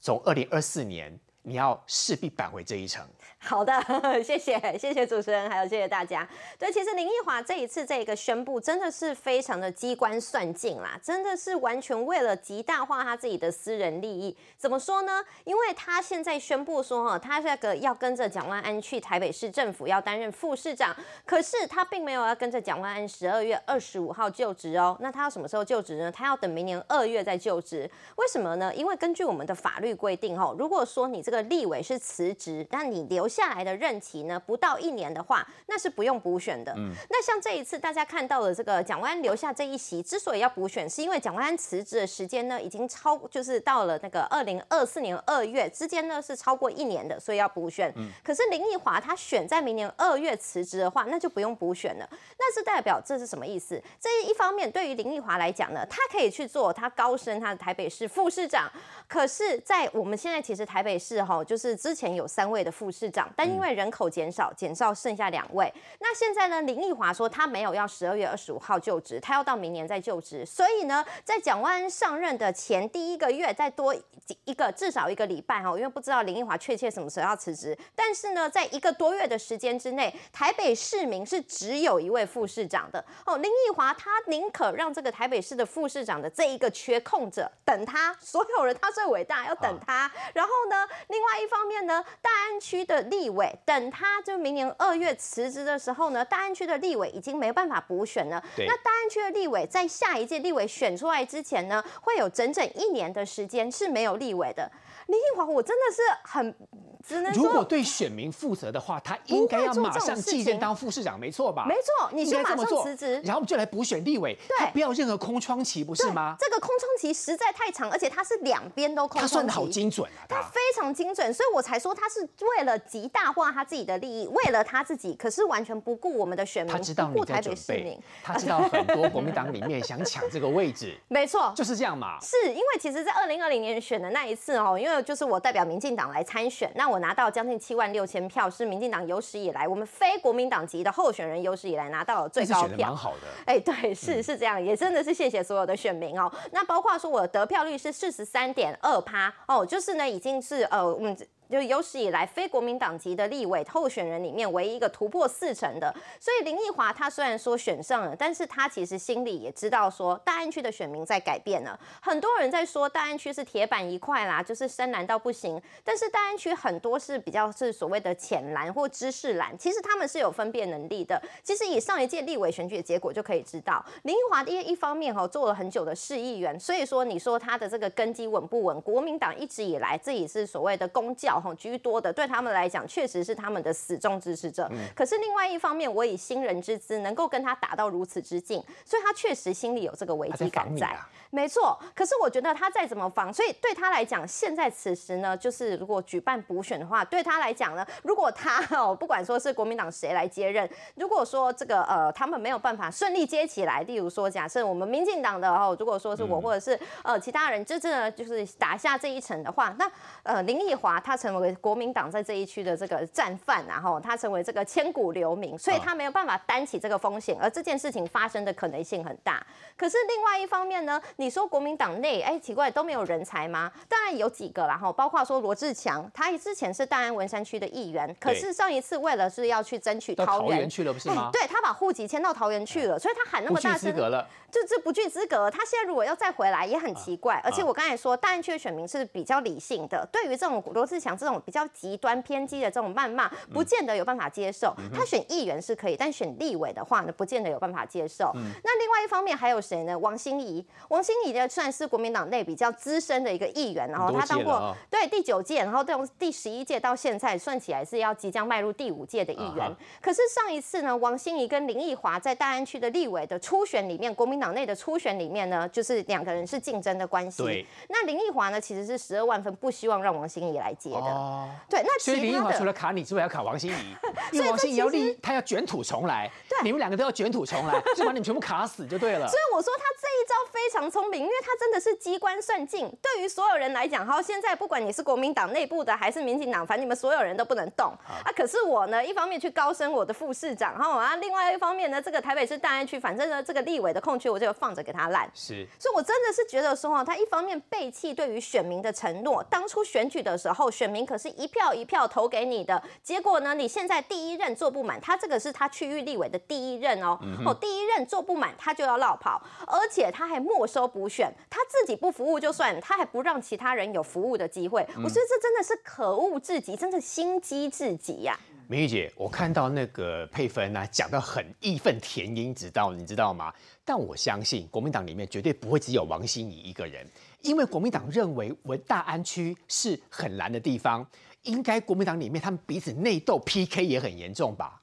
从二零二四年你要势必扳回这一城。
好的，[LAUGHS] 谢谢谢谢主持人，还有谢谢大家。对，其实林奕华这一次这个宣布真的是非常的机关算尽啦，真的是完全为了极大化他自己的私人利益。怎么说呢？因为他现在宣布说哈，他这个要跟着蒋万安去台北市政府要担任副市长，可是他并没有要跟着蒋万安十二月二十五号就职哦。那他要什么时候就职呢？他要等明年二月再就职。为什么呢？因为根据我们的法律规定哦，如果说你这个立委是辞职，但你留下来的任期呢不到一年的话，那是不用补选的。嗯那像这一次大家看到的这个蒋万安留下这一席，之所以要补选，是因为蒋万安辞职的时间呢已经超，就是到了那个二零二四年二月之间呢是超过一年的，所以要补选。可是林奕华他选在明年二月辞职的话，那就不用补选了。那是代表这是什么意思？这一方面对于林奕华来讲呢，他可以去做他高升他的台北市副市长。可是，在我们现在其实台北市哈，就是之前有三位的副市长，但因为人口减少，减少剩下两位。那现在呢，林奕华说他没有要十二月二十五号就职，他要到明年再就职。所以呢，在蒋万安上任的前第一个月，再多一个至少一个礼拜哈，因为不知道林奕华确切什么时候要辞职。但是呢，在一个多月的时间之内，台北市民是只有一位副市长的哦。林奕华他宁可让这个台北市的副市长的这一个缺空着，等他，所有人他最伟大，要等他。然后呢，另外一方面呢，大安区的立委等他，就明年二月辞职的时候呢，大安区的立委已经没办法补选了。那大安区的立委在下一届立委选出来之前呢，会有整整一年的时间是没有立委的。林奕华，我真的是很只能说，
如果对选民负责的话，他应该要马上继任当副市长，没错吧？
没错，你
应
就马上辞职。
然后我们就来补选立委，他不要任何空窗期，不是吗？
这个空窗期实在太长，而且它是两边都空窗期，
他算的好精准啊！他
他非常精准，所以我才说他是为了极大化他自己的利益，为了他自己，可是完全不顾我们的选民，
他知道你在他知道很多国民党里面想抢这个位置，[LAUGHS]
没错，
就是这样嘛。
是因为其实，在二零二零年选的那一次哦，因为为就是我代表民进党来参选，那我拿到将近七万六千票，是民进党有史以来我们非国民党籍的候选人有史以来拿到的最高票
蛮。好的。
哎，对，是是这样，也真的是谢谢所有的选民哦。那包括说我的得票率是四十三点二趴哦，就是呢已经是呃嗯。就有史以来非国民党籍的立委候选人里面唯一一个突破四成的，所以林奕华他虽然说选上了，但是他其实心里也知道说大安区的选民在改变了。很多人在说大安区是铁板一块啦，就是深蓝到不行，但是大安区很多是比较是所谓的浅蓝或知识蓝，其实他们是有分辨能力的。其实以上一届立委选举的结果就可以知道，林奕华一一方面哈做了很久的市议员，所以说你说他的这个根基稳不稳？国民党一直以来自己是所谓的公教哈居多的，对他们来讲确实是他们的死忠支持者。可是另外一方面，我以新人之姿能够跟他打到如此之近，所以他确实心里有这个危机感在。没错，可是我觉得他再怎么防，所以对他来讲，现在此时呢，就是如果举办补选的话，对他来讲呢，如果他哦，不管说是国民党谁来接任，如果说这个呃他们没有办法顺利接起来，例如说假设我们民进党的哦，如果说是我或者是呃其他人，就真的就是打下这一层的话，那呃林奕华他成为国民党在这一区的这个战犯，然后他成为这个千古留名，所以他没有办法担起这个风险，而这件事情发生的可能性很大。可是另外一方面呢，你说国民党内，哎，奇怪都没有人才吗？当然有几个啦，哈，包括说罗志强，他之前是大安文山区的议员，可是上一次为了是要去争取桃园
去了不是吗？
哎对他把户籍迁到桃园去了，所以他喊那么大声。就这不具资格。他现在如果要再回来，也很奇怪。
啊
而且我刚才说，大安区的选民是比较理性的，对于这种罗志祥这种比较极端偏激的这种谩骂，
嗯
不见得有办法接受。他选议员是可以，但选立委的话呢，不见得有办法接受。
嗯
那另外一方面还有谁呢？王心怡，王心怡呢算是国民党内比较资深的一个议员，然后他当过、对第九届，然后从第十一届到现在算起来是要即将迈入第五届的议员。
啊
可是上一次呢，王心怡跟林奕华在大安区的立委的初选里面，国民党内的初选里面呢，就是两个人是竞争的关系。那林奕华呢，其实是十二万分不希望让王心怡来接的。
哦，
对，那
所以林奕华除了卡你之外，要卡王心怡，[LAUGHS] 因为王心怡要立，他要卷土重来，
对
你们两个都要卷土重来，[LAUGHS] 就把你们全部卡死就对了
所。以我说他这一招非常聪明，因为他真的是机关算尽。对于所有人来讲，好，现在不管你是国民党内部的还是民进党，反正你们所有人都不能动啊。可是我呢，一方面去高升我的副市长，哈啊，另外一方面呢，这个台北市大安区，反正呢这个立委的空缺，我就放着给他烂。
是，
所以，我真的是觉得说，哈，他一方面背弃对于选民的承诺，当初选举的时候，选民可是一票一票投给你的，结果呢，你现在第一任做不满，他这个是他区域立委的第一任哦，哦，第一任做不满，他就要落跑，而且他还没收补选，他自己不服务就算，他还不让其他人有服务的机会，我觉得这真的是可恶至极，真的心机至极呀、
明玉姐，我看到那个佩芬呢、讲到很义愤填膺，知道你知道吗？但我相信国民党里面绝对不会只有王心怡一个人，因为国民党认为文大安区是很蓝的地方，应该国民党里面他们彼此内斗 PK 也很严重吧？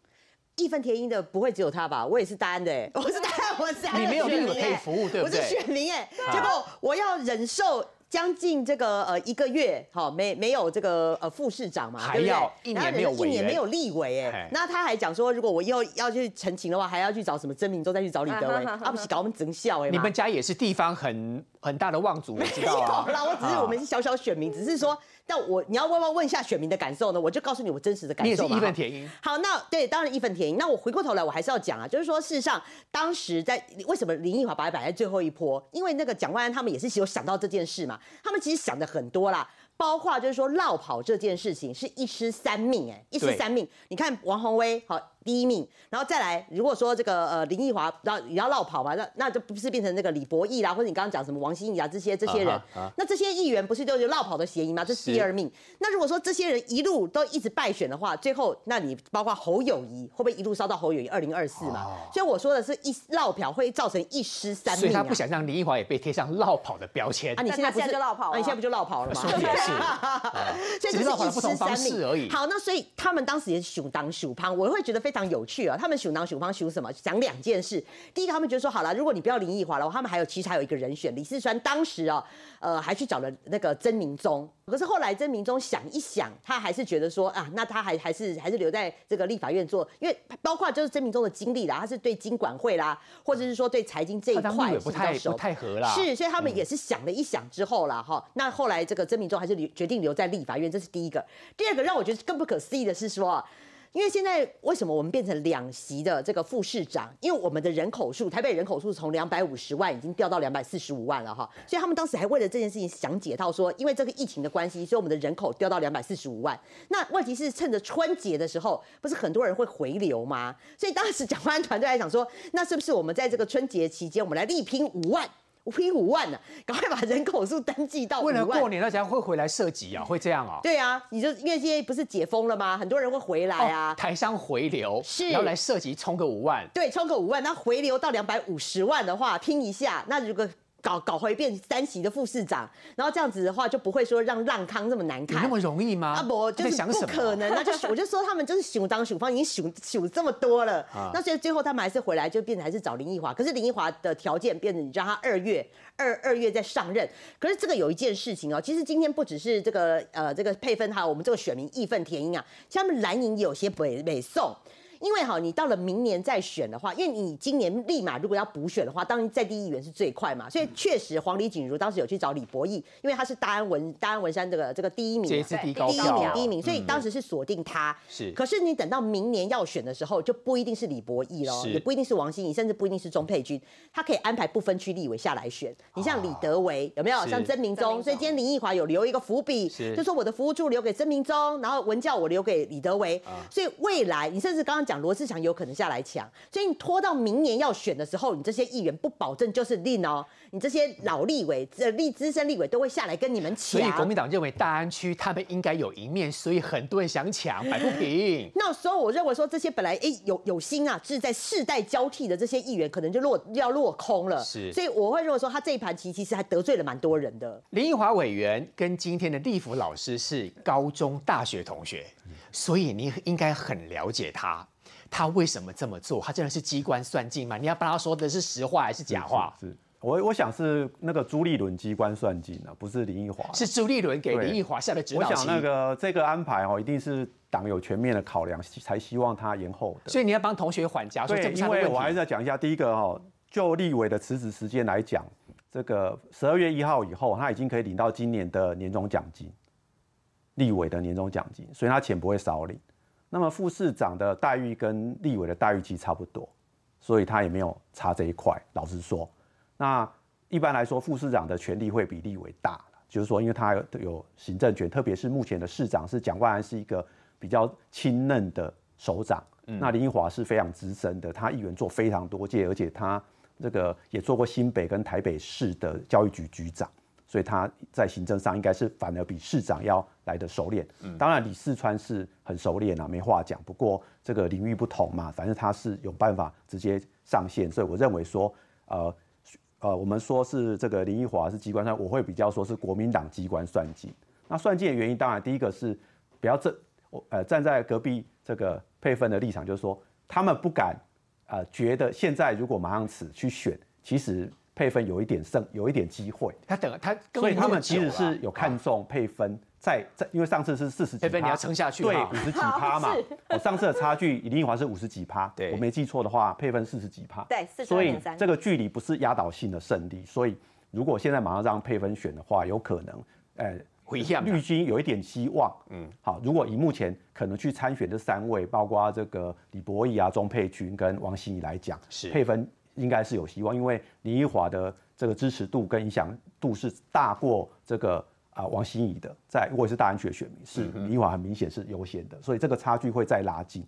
义愤填膺的不会只有他吧？我也是大安的哎，我是大安，我是大安的
你没有立委可以服务对不对
我是选民哎，结果我要忍受。将近这个呃一个月，好没没有这个呃副市长嘛，
还要一年没有
一年没有立委
嘿。
哎，那他还讲说，如果我以后要去澄清的话，还要去找什么曾明洲，再去找李德维，[LAUGHS]
啊
不是搞我们整笑哎嘛，
你们家也是地方很很大的望族，我知 [LAUGHS]
没有。啦，我只是我们是小小选民，只是说，但我你要问问问一下选民的感受呢，我就告诉你我真实的感受嘛。
义愤填膺，
好，那对，当然义愤填膺。那我回过头来，我还是要讲啊，就是说，事实上，当时在为什么林奕华把它摆在最后一波？因为那个蒋万安他们也是有想到这件事嘛，他们其实想的很多啦。包括就是说绕跑这件事情是一尸三命，哎，一尸三命。你看王宏威好第一名，然后再来，如果说这个呃林奕华要也要绕跑嘛，那那就不是变成那个李博义啦，或者你刚刚讲什么王心怡啊这些这些人
啊哈啊
那这些议员不是就有绕跑的嫌疑吗？这是
是
第二命。那如果说这些人一路都一直败选的话，最后那你包括侯友谊会不会一路烧到侯友谊二零二四嘛？所以我说的是一绕票会造成一失三命、啊。
所以他不想让林奕华也被贴上落跑的标签
啊，。你现在不是
就绕跑了
啊你现在不就绕跑了吗？
说的也是，[LAUGHS]
所以这
只是
一
不同方
尸三命
式而已
好，那所以他们当时也是熊当熊胖，我会觉得非常有趣啊。他们熊当熊方熊什么？讲两件事。第一个，他们觉得说好了，如果你不要林奕华了，他们还有其实还有一个人选，李四川当时啊，呃，还去找了那个曾明忠。可是后来曾明忠想一想，他还是觉得说啊，那他还还是还是留在这个立法院做，因为包括就是曾明忠的经历啦，他是对经管会啦，或者是说对财经这一块
不太
熟
不太合啦。
是，所以他们也是想了一想之后啦，哈、那后来这个曾明忠还是是留决定留在立法院，这是第一个。第二个让我觉得更不可思议的是说。因为现在为什么我们变成两席的这个副市长？因为我们的人口数，台北人口数从两百五十万已经掉到两百四十五万了哈，所以他们当时还为了这件事情想解套，说因为这个疫情的关系，所以我们的人口掉到两百四十五万。那问题是趁着春节的时候，不是很多人会回流吗？所以当时蒋万安团队来想说，那是不是我们在这个春节期间，我们来力拼五万？拼五万呢，赶快把人口数登记到
为了过。年，大家会回来涉及啊，[LAUGHS] 会这样啊？
对啊，你就因为现在不是解封了吗？很多人会回来啊。
哦台商回流
是
然后来涉及冲个五万，
对，冲个五万，那回流到两百五十万的话，拼一下，那如果搞搞回变三席的副市长，然后这样子的话，就不会说让浪康这么难看。
有那么容易吗？
啊不，就是不可能，那就是我就说他们就是熊当熊方，已经熊熊这么多了，
啊
那所以最后他们还是回来就变成还是找林奕华，可是林奕华的条件变成你让他二月二二月再上任，可是这个有一件事情哦，其实今天不只是这个呃这个配分还有我们这个选民义愤填膺啊，像他们蓝营有些北北宋。因为哈，你到了明年再选的话，因为你今年立马如果要补选的话，当然在地议员是最快嘛，所以确实黄李锦如当时有去找李博义，因为他是大安文大安文山这个这个第一名，第一名第一名，所以当时是锁定他。
是
可是你等到明年要选的时候，就不一定是李博义喽，也不一定是王心怡，甚至不一定是钟佩君，他可以安排不分区立委下来选。你像李德维有没有？像曾明忠，所以今天林奕华有留一个伏笔，
是
就说我的服务处留给曾明忠，然后文教我留给李德维。所以未来你甚至刚刚讲罗志祥有可能下来抢，所以你拖到明年要选的时候，你这些议员不保证就是令哦，你这些老立委、呃立资深立委都会下来跟你们抢。
所以国民党认为大安区他们应该有一面，所以很多人想抢，摆不平。[LAUGHS]
那时候我认为说这些本来哎有有心啊，是在世代交替的这些议员，可能就落要落空了。
是
所以我会认为说他这一盘棋其实还得罪了蛮多人的。
林奕华委员跟今天的立福老师是高中、大学同学，所以你应该很了解他。他为什么这么做？他真的是机关算尽吗？你要帮他说的是实话还是假话？
是是我我想是那个朱立伦机关算尽啊，不是林奕华。
是朱立伦给林奕华下的指导。
我想那个这个安排哦，一定是党有全面的考量，才希望他延后的。
所以你要帮同学缓颊，说这
对，
不
因为我还是。要讲一下，第一个哦，就立委的辞职时间来讲，这个十二月一号以后，他已经可以领到今年的年终奖金，立委的年终奖金，所以他钱不会少领。那么副市长的待遇跟立委的待遇其实差不多，所以他也没有差这一块。老实说，那一般来说，副市长的权力会比立委大就是说，因为他有有行政权，特别是目前的市长是蒋万安，是一个比较亲嫩的首长。那林奕华是非常资深的，他议员做非常多届，而且他这个也做过新北跟台北市的教育局局长，所以他在行政上应该是反而比市长要来的熟练。嗯当然李四川是很熟练啊，没话讲。不过这个领域不同嘛，反正他是有办法直接上线，所以我认为说，呃呃，我们说是这个林奕华是机关算，我会比较说是国民党机关算计。那算计的原因，当然第一个是不要这我呃站在隔壁这个配分的立场，就是说他们不敢呃觉得现在如果马上此去选，其实配分有一点胜，有一点机会。
他等他
所以他们其实是有看中配分，在在因为上次是四十几趴，
配分你要撑下去
对五十几趴嘛。我上次的差距，林奕华是五十几趴，[LAUGHS]
对。
我没记错的话，配分四十几趴，
对42.3
所以这个距离不是压倒性的胜利，所以如果现在马上让配分选的话，有可能，呃。
回向
绿军有一点希望，嗯，好，如果以目前可能去参选这三位，包括这个李博义啊、钟佩君跟王心怡来讲，
是。
配分应该是有希望，因为林奕华的这个支持度跟影响度是大过这个啊、王心怡的，在如果是大安区的选民，是林奕华很明显是优先的，所以这个差距会再拉近，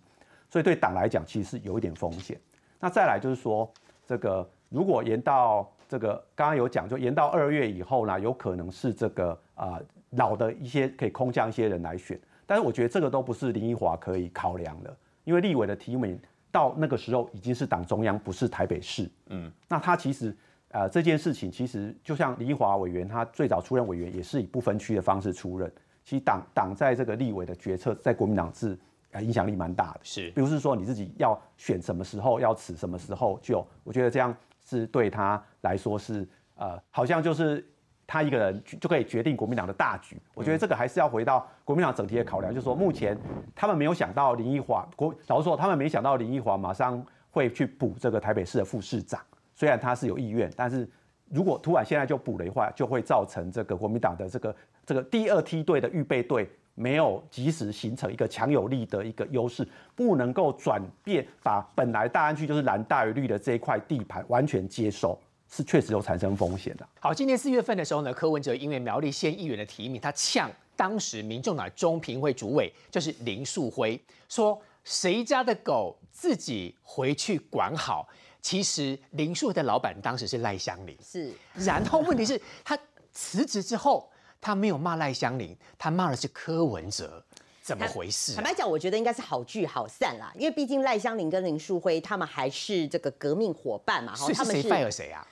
所以对党来讲其实是有一点风险。那再来就是说，这个如果延到这个刚刚有讲，就延到二月以后呢，有可能是这个啊、老的一些可以空降一些人来选，但是我觉得这个都不是林奕华可以考量的，因为立委的提名到那个时候已经是党中央，不是台北市。嗯，那他其实呃这件事情其实就像林奕华委员，他最早出任委员也是以不分区的方式出任，其实党党在这个立委的决策，在国民党是呃影响力蛮大的。
是
比如是说你自己要选什么时候，要辞什么时候就，我觉得这样是对他来说是呃，好像就是他一个人就就可以决定国民党的大局。我觉得这个还是要回到国民党整体的考量，就是说目前他们没有想到林奕华，国老实说，他们没想到林奕华马上会去补这个台北市的副市长，虽然他是有意愿，但是如果突然现在就补了的话，就会造成这个国民党的这个这个第二梯队的预备队没有及时形成一个强有力的一个优势，不能够转变把本来大安区就是蓝大于绿的这一块地盘完全接收，是确实有产生风险的。
好，今年四月份的时候呢，柯文哲因为苗栗县议员的提名，他呛当时民众党中评会主委就是林树辉，说谁家的狗自己回去管好。其实林树的老板当时是赖香林，
是，
然后问题是他辞职之后，他没有骂赖香林，他骂的是柯文哲，怎么回事、啊？
坦白讲，我觉得应该是好聚好散啦，因为毕竟赖香林跟林树辉他们还是这个革命伙伴嘛，
所以是谁
他们是
fire 谁啊？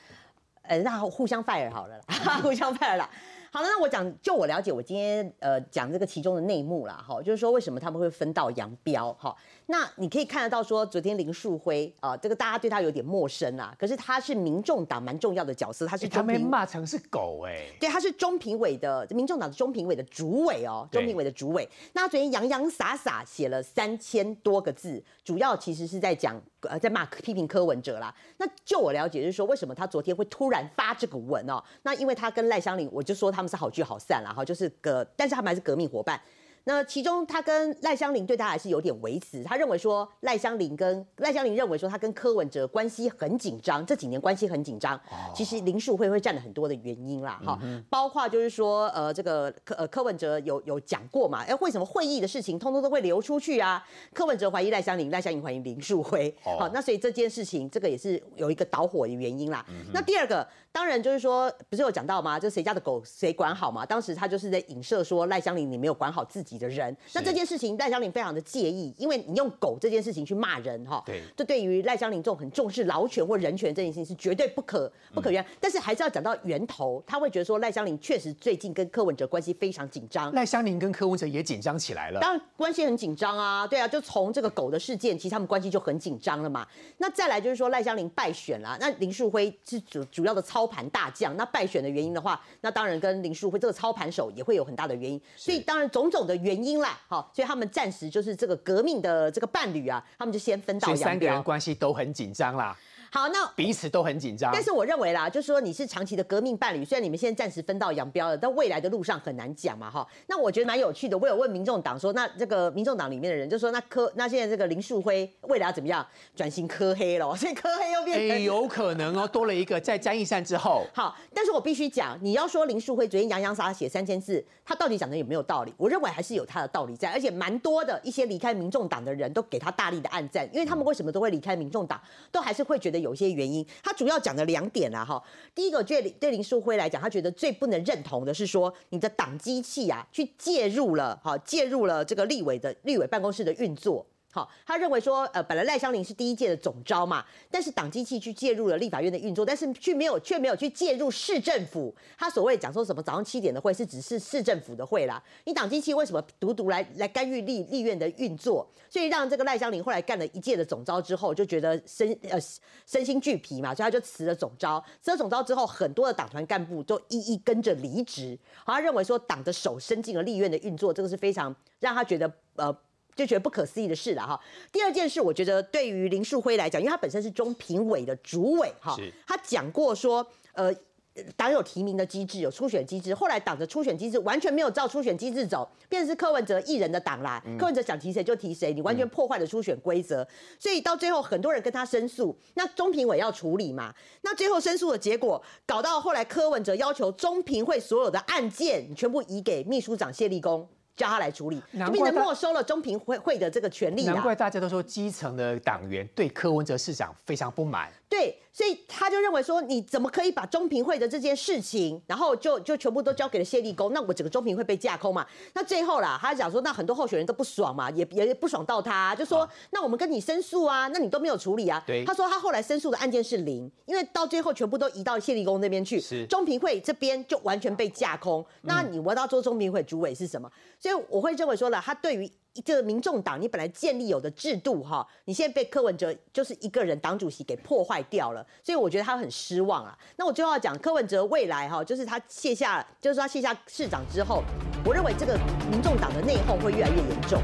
呃，那互相 fire 好了啦，[LAUGHS] 互相 fire 啦。好了，那我讲，就我了解，我今天呃讲这个其中的内幕啦，哈，就是说为什么他们会分道扬镳，哈。那你可以看得到说，昨天林树辉啊、这个大家对他有点陌生啦，可是他是民众党蛮重要的角色，他是
欸他被骂成是狗哎、
对，他是中评委的民众党的中评委的主委哦，中评委的主委。那昨天洋洋洒洒写了三千多个字，主要其实是在讲呃，在骂批评柯文哲啦。那就我了解，就是说为什么他昨天会突然发这个文哦？那因为他跟赖香林，我就说他们是好聚好散啦，哈，就是革，但是他们还是革命伙伴。那其中他跟赖香林对他还是有点维持，他认为说赖香林跟赖香林认为说他跟柯文哲关系很紧张，这几年关系很紧张。其实林树会会占了很多的原因啦，哈、包括就是说呃这个柯呃柯文哲有有讲过嘛，哎为什么会议的事情通通都会流出去啊？柯文哲怀疑赖香林，赖香林怀疑林树辉，好、那所以这件事情这个也是有一个导火的原因啦。那第二个当然就是说不是有讲到吗？就谁家的狗谁管好嘛？当时他就是在影射说赖香林你没有管好自己的人，那这件事情赖香林非常的介意，因为你用狗这件事情去骂人哈，
对
这对于赖香林这种很重视劳权或人权这件事情是绝对不可不可原谅。但是还是要讲到源头，他会觉得说赖香林确实最近跟柯文哲关系非常紧张。
赖香林跟柯文哲也紧张起来了。
当然关系很紧张啊，对啊，就从这个狗的事件，其实他们关系就很紧张了嘛。那再来就是说赖香林败选啦，那林树辉是主主要的操盘大将，那败选的原因的话，那当然跟林树辉这个操盘手也会有很大的原因。所以当然种种的原因啦，好，所以他们暂时就是这个革命的这个伴侣啊，他们就先分道扬
所以三个人。关系都很紧张啦，
好，那
彼此都很紧张。
但是我认为啦，就是说你是长期的革命伴侣，虽然你们现在暂时分道扬镳了，但未来的路上很难讲嘛，哈。那我觉得蛮有趣的，我有问民众党说，那这个民众党里面的人就说，那科那现在这个林树辉未来要怎么样转型科黑了，[LAUGHS] 所以科黑又变
哎、
成。
有可能哦，多了一个在詹义善之后，
好，但是我必须讲，你要说林树辉昨天洋洋洒洒写三千字，他到底讲的有没有道理？我认为还是有他的道理在，而且蛮多的一些离开民众党的人都给他大力的暗赞，因为他们为什么都会离开民众党，都还是会觉得有有些原因。他主要讲的两点啦，哈，第一个对对林书辉来讲，他觉得最不能认同的是说你的党机器啊，去介入了，哈，介入了这个立委的立委办公室的运作。好，他认为说，呃，本来赖香林是第一届的总招嘛，但是党机器去介入了立法院的运作，但是却没有却没有去介入市政府。他所谓讲说什么早上七点的会是只是市政府的会啦，你党机器为什么独独来来干预立立院的运作？所以让这个赖香林后来干了一届的总招之后，就觉得身呃身心俱疲嘛，所以他就辞了总招。辞了总招之后，很多的党团干部都一一跟着离职。好，他认为说党的手伸进了立院的运作，这个是非常让他觉得呃。就觉得不可思议的事了哈。第二件事，我觉得对于林树辉来讲，因为他本身是中评委的主委哈，他讲过说，呃。党有提名的机制，有初选机制。后来党的初选机制完全没有照初选机制走，变成是柯文哲一人的党啦。柯文哲想提谁就提谁，你完全破坏了初选规则。所以到最后，很多人跟他申诉，那中评委要处理嘛。那最后申诉的结果，搞到后来柯文哲要求中评会所有的案件全部移给秘书长谢立功。叫他来处理，就变成没收了中评会会的这个权利啦。
难怪大家都说基层的党员对柯文哲市长非常不满。
对，所以他就认为说，你怎么可以把中评会的这件事情，然后就就全部都交给了谢立功？那我整个中评会被架空嘛？那最后啦，他讲说，那很多候选人都不爽嘛，也也不爽到他，就说，那我们跟你申诉啊，那你都没有处理啊。
对
他说他后来申诉的案件是零，因为到最后全部都移到谢立功那边去，
是
中评会这边就完全被架空。那你我要做中评会主委是什么？所以我会认为说了，他对于。这个民众党，你本来建立有的制度哈，你现在被柯文哲就是一个人党主席给破坏掉了，所以我觉得他很失望啊。那我最后要讲柯文哲未来哈，就是他卸下，就是他卸下市长之后，我认为这个民众党的内讧会越来越严重。